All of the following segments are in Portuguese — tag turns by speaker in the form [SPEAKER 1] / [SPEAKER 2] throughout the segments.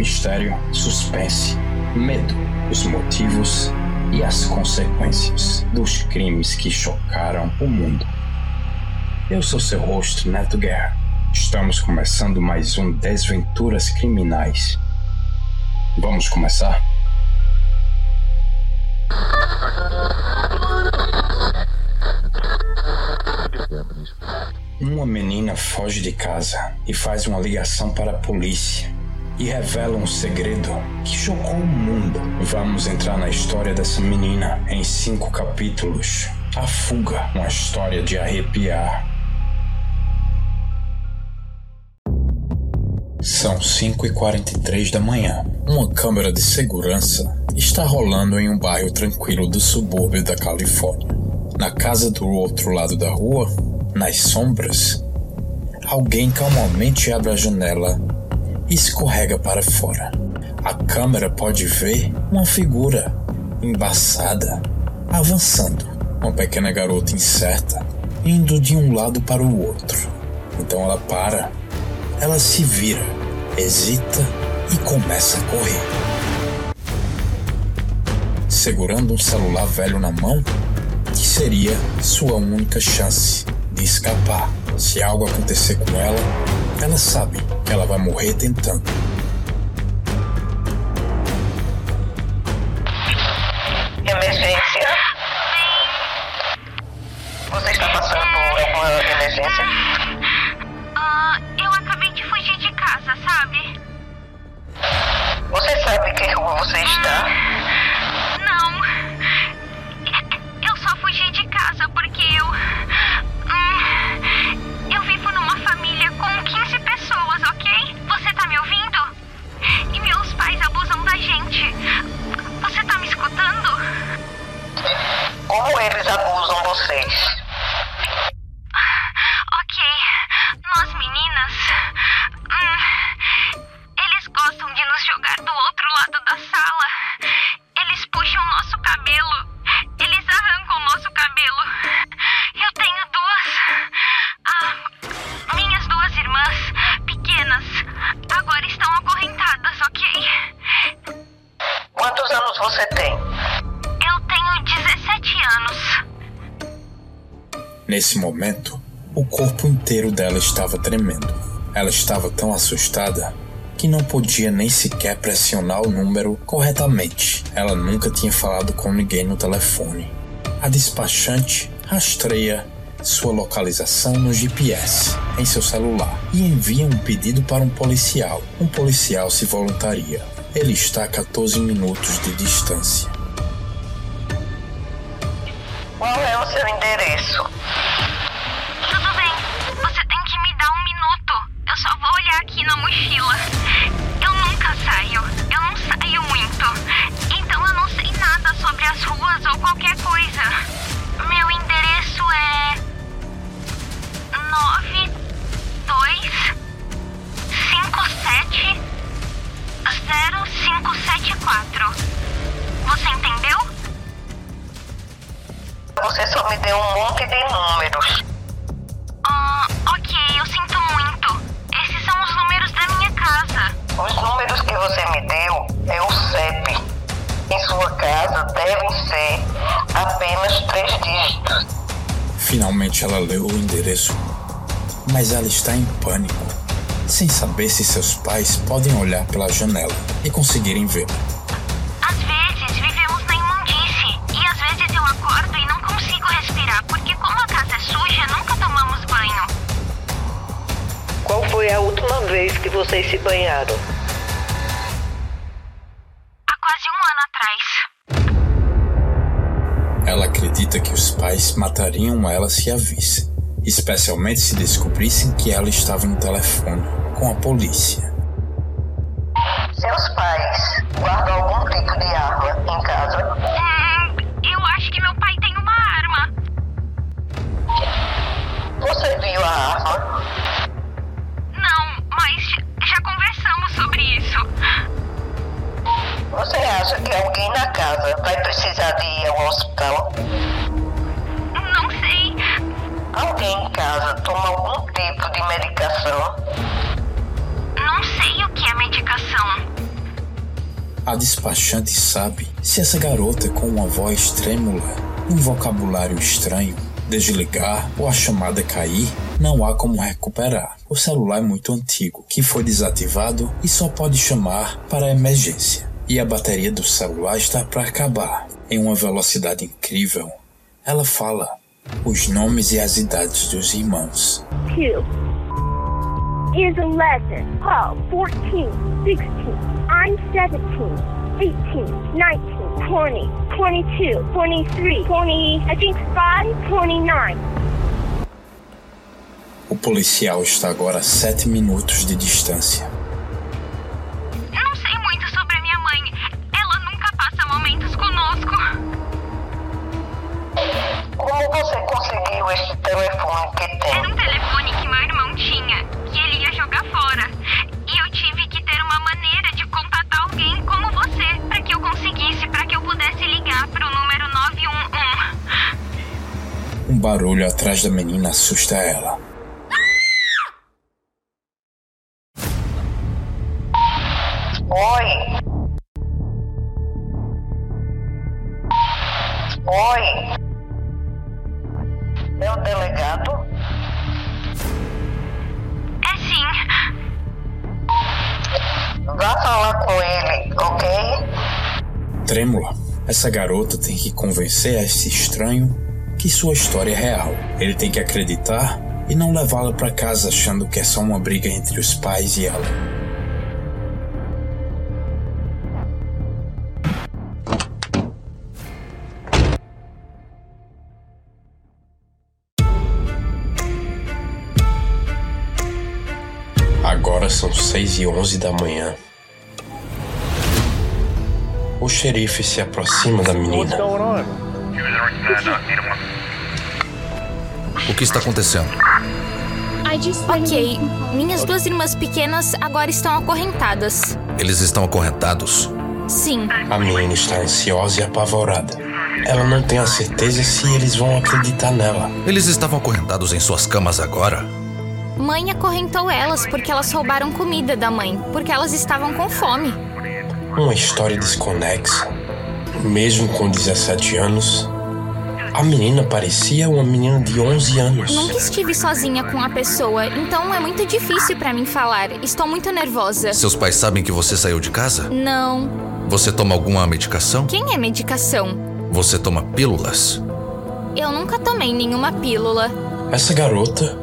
[SPEAKER 1] mistério, suspense, medo, os motivos e as consequências dos crimes que chocaram o mundo. Eu sou seu host, Neto Guerra. Estamos começando mais um Desventuras Criminais. Vamos começar? Uma menina foge de casa e faz uma ligação para a polícia e revela um segredo que chocou o mundo. Vamos entrar na história dessa menina em cinco capítulos. A Fuga, uma história de arrepiar. São 5h43 da manhã. Uma câmera de segurança está rolando em um bairro tranquilo do subúrbio da Califórnia. Na casa do outro lado da rua, nas sombras, alguém calmamente abre a janela e escorrega para fora. A câmera pode ver uma figura embaçada avançando, uma pequena garota incerta indo de um lado para o outro. Então ela para, ela se vira, hesita e começa a correr. Segurando um celular velho na mão, que seria sua única chance de escapar. Se algo acontecer com ela, ela sabe ela vai morrer tentando. Nesse momento, o corpo inteiro dela estava tremendo. Ela estava tão assustada que não podia nem sequer pressionar o número corretamente. Ela nunca tinha falado com ninguém no telefone. A despachante rastreia sua localização no GPS em seu celular e envia um pedido para um policial. Um policial se voluntaria. Ele está a 14 minutos de distância.
[SPEAKER 2] Seu endereço?
[SPEAKER 3] Tudo bem, você tem que me dar um minuto. Eu só vou olhar aqui na mochila. Eu nunca saio, eu não saio muito. Então eu não sei nada sobre as ruas ou qualquer coisa. Meu endereço é. 9257 0574. Você entendeu?
[SPEAKER 2] Você só me deu um monte de números.
[SPEAKER 3] Ah, ok, eu sinto muito. Esses são os números da minha casa.
[SPEAKER 2] Os números que você me deu é o CEP. Em sua casa devem ser apenas três dígitos.
[SPEAKER 1] Finalmente ela leu o endereço, mas ela está em pânico, sem saber se seus pais podem olhar pela janela e conseguirem ver.
[SPEAKER 3] Às vezes vivemos na imundice e às vezes eu acordo e não consigo respirar porque como a casa é suja, nunca tomamos banho.
[SPEAKER 2] Qual foi a última vez que vocês se banharam?
[SPEAKER 3] Há quase um ano atrás.
[SPEAKER 1] Ela acredita que os pais matariam ela se a vissem, especialmente se descobrissem que ela estava no telefone com a polícia.
[SPEAKER 2] Seus acha que alguém na casa vai precisar de ir ao hospital?
[SPEAKER 3] Não sei.
[SPEAKER 2] Alguém em casa toma algum tipo de medicação?
[SPEAKER 3] Não sei o que é medicação.
[SPEAKER 1] A despachante sabe se essa garota com uma voz trêmula, um vocabulário estranho, desligar ou a chamada cair, não há como recuperar. O celular é muito antigo, que foi desativado e só pode chamar para emergência. E a bateria do celular está para acabar. Em uma velocidade incrível, ela fala os nomes e as idades dos irmãos.
[SPEAKER 4] Two is 11. Paul, 14, 16. I'm 17, 18, 19, 20, 22, 23, 20, I think 5, 29.
[SPEAKER 1] O policial está agora a 7 minutos de distância.
[SPEAKER 2] Que?
[SPEAKER 5] Era um telefone que meu irmão tinha e ele ia jogar fora. E eu tive que ter uma maneira de contatar alguém como você para que eu conseguisse, para que eu pudesse ligar para o número 911.
[SPEAKER 1] Um barulho atrás da menina assusta ela.
[SPEAKER 2] Falar com ele, ok?
[SPEAKER 1] Trêmula, essa garota tem que convencer esse estranho que sua história é real. Ele tem que acreditar e não levá-la para casa achando que é só uma briga entre os pais e ela. Agora são 6 e 11 da manhã. O xerife se aproxima da menina.
[SPEAKER 6] O que está acontecendo?
[SPEAKER 3] Ok, minhas duas irmãs pequenas agora estão acorrentadas.
[SPEAKER 6] Eles estão acorrentados.
[SPEAKER 3] Sim,
[SPEAKER 1] A menina está ansiosa e apavorada. Ela não tem a certeza se eles vão acreditar nela.
[SPEAKER 6] Eles estavam acorrentados em suas camas agora.
[SPEAKER 3] mãe acorrentou elas porque elas roubaram comida da mãe, porque elas estavam com fome.
[SPEAKER 1] Uma história desconexa. Mesmo com 17 anos, a menina parecia uma menina de 11 anos.
[SPEAKER 3] Nunca estive sozinha com a pessoa, então é muito difícil pra mim falar. Estou muito nervosa.
[SPEAKER 6] Seus pais sabem que você saiu de casa?
[SPEAKER 3] Não.
[SPEAKER 6] Você toma alguma medicação?
[SPEAKER 3] Quem é medicação?
[SPEAKER 6] Você toma pílulas?
[SPEAKER 3] Eu nunca tomei nenhuma pílula.
[SPEAKER 1] Essa garota,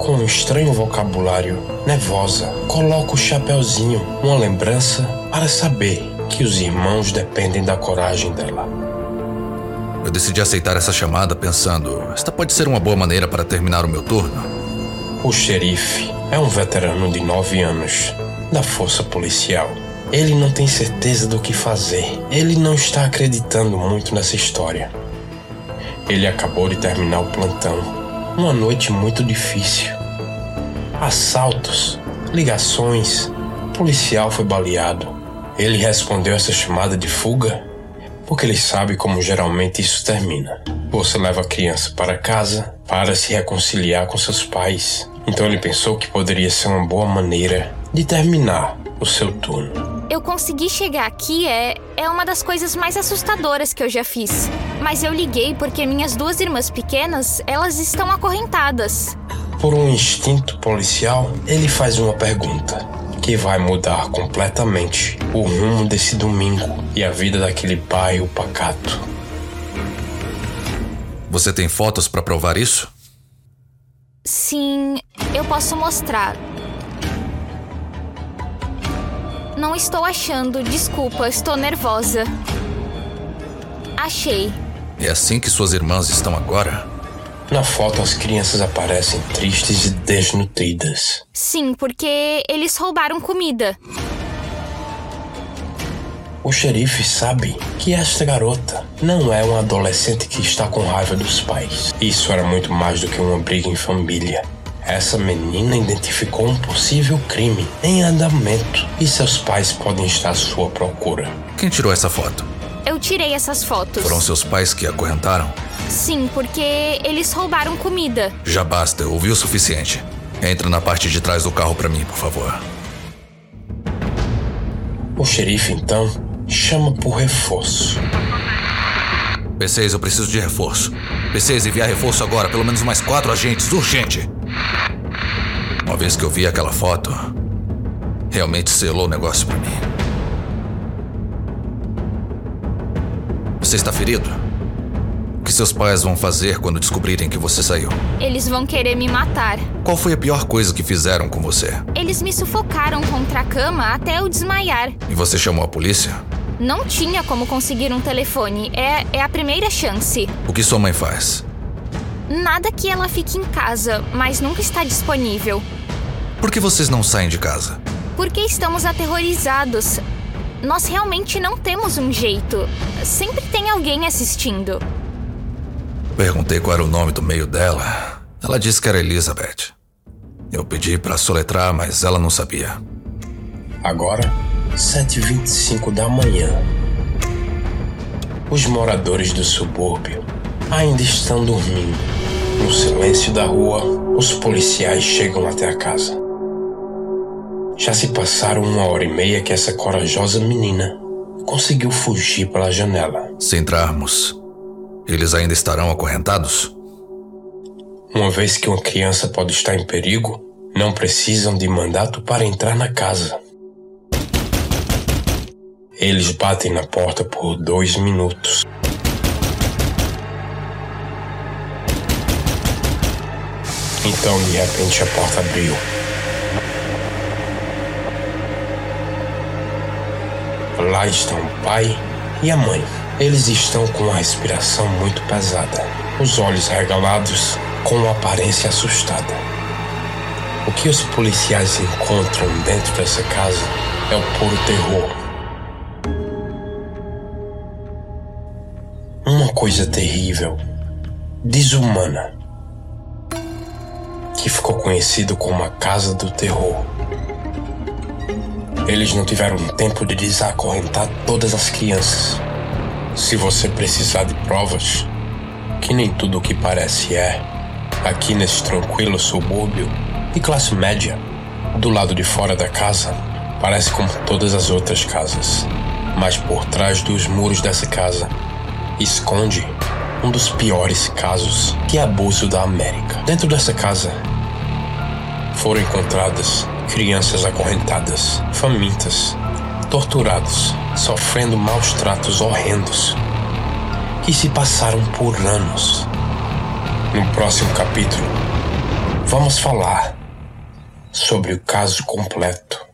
[SPEAKER 1] com um estranho vocabulário, nervosa, coloca o chapeuzinho, uma lembrança para saber que os irmãos dependem da coragem dela.
[SPEAKER 6] Eu decidi aceitar essa chamada pensando, esta pode ser uma boa maneira para terminar o meu turno.
[SPEAKER 1] O xerife é um veterano de 9 anos da força policial. Ele não tem certeza do que fazer. Ele não está acreditando muito nessa história. Ele acabou de terminar o plantão. Uma noite muito difícil. Assaltos, ligações, policial foi baleado. Ele respondeu essa chamada de fuga porque ele sabe como geralmente isso termina. Você leva a criança para casa para se reconciliar com seus pais. Então ele pensou que poderia ser uma boa maneira de terminar o seu turno.
[SPEAKER 3] Eu consegui chegar aqui é é uma das coisas mais assustadoras que eu já fiz. Mas eu liguei porque minhas duas irmãs pequenas, elas estão acorrentadas.
[SPEAKER 1] Por um instinto policial, ele faz uma pergunta que vai mudar completamente o rumo desse domingo e a vida daquele bairro pacato.
[SPEAKER 6] Você tem fotos para provar isso?
[SPEAKER 3] Sim, eu posso mostrar. Não estou achando, desculpa, estou nervosa. Achei.
[SPEAKER 6] É assim que suas irmãs estão agora?
[SPEAKER 1] Na foto, as crianças aparecem tristes e desnutridas.
[SPEAKER 3] Sim, porque eles roubaram comida.
[SPEAKER 1] O xerife sabe que esta garota não é uma adolescente que está com raiva dos pais. Isso era muito mais do que uma briga em família. Essa menina identificou um possível crime em andamento e seus pais podem estar à sua procura.
[SPEAKER 6] Quem tirou essa foto?
[SPEAKER 3] Eu tirei essas fotos.
[SPEAKER 6] Foram seus pais que a acorrentaram?
[SPEAKER 3] Sim, porque eles roubaram comida.
[SPEAKER 6] Já basta, eu ouvi o suficiente. Entra na parte de trás do carro para mim, por favor.
[SPEAKER 1] O xerife então chama por reforço.
[SPEAKER 6] P6, eu preciso de reforço. P6, enviar reforço agora, pelo menos mais quatro agentes, urgente. Uma vez que eu vi aquela foto, realmente selou o negócio para mim. Você está ferido? O que seus pais vão fazer quando descobrirem que você saiu?
[SPEAKER 3] Eles vão querer me matar.
[SPEAKER 6] Qual foi a pior coisa que fizeram com você?
[SPEAKER 3] Eles me sufocaram contra a cama até eu desmaiar.
[SPEAKER 6] E você chamou a polícia?
[SPEAKER 3] Não tinha como conseguir um telefone. É, é a primeira chance.
[SPEAKER 6] O que sua mãe faz?
[SPEAKER 3] Nada que ela fique em casa, mas nunca está disponível.
[SPEAKER 6] Por que vocês não saem de casa?
[SPEAKER 3] Porque estamos aterrorizados. Nós realmente não temos um jeito. Sempre tem alguém assistindo.
[SPEAKER 6] Perguntei qual era o nome do meio dela. Ela disse que era Elizabeth. Eu pedi para soletrar, mas ela não sabia.
[SPEAKER 1] Agora, 7h25 da manhã. Os moradores do subúrbio ainda estão dormindo. No silêncio da rua, os policiais chegam até a casa. Já se passaram uma hora e meia que essa corajosa menina conseguiu fugir pela janela.
[SPEAKER 6] Se entrarmos, eles ainda estarão acorrentados?
[SPEAKER 1] Uma vez que uma criança pode estar em perigo, não precisam de mandato para entrar na casa. Eles batem na porta por dois minutos. Então, de repente, a porta abriu. Lá estão o pai e a mãe. Eles estão com a respiração muito pesada, os olhos regalados, com uma aparência assustada. O que os policiais encontram dentro dessa casa é o puro terror. Uma coisa terrível, desumana, que ficou conhecido como a Casa do Terror. Eles não tiveram tempo de desacorrentar todas as crianças. Se você precisar de provas, que nem tudo o que parece é, aqui nesse tranquilo subúrbio de classe média, do lado de fora da casa, parece como todas as outras casas. Mas por trás dos muros dessa casa, esconde um dos piores casos de abuso da América. Dentro dessa casa, foram encontradas crianças acorrentadas, famintas, torturados, sofrendo maus tratos horrendos que se passaram por anos. No próximo capítulo, vamos falar sobre o caso completo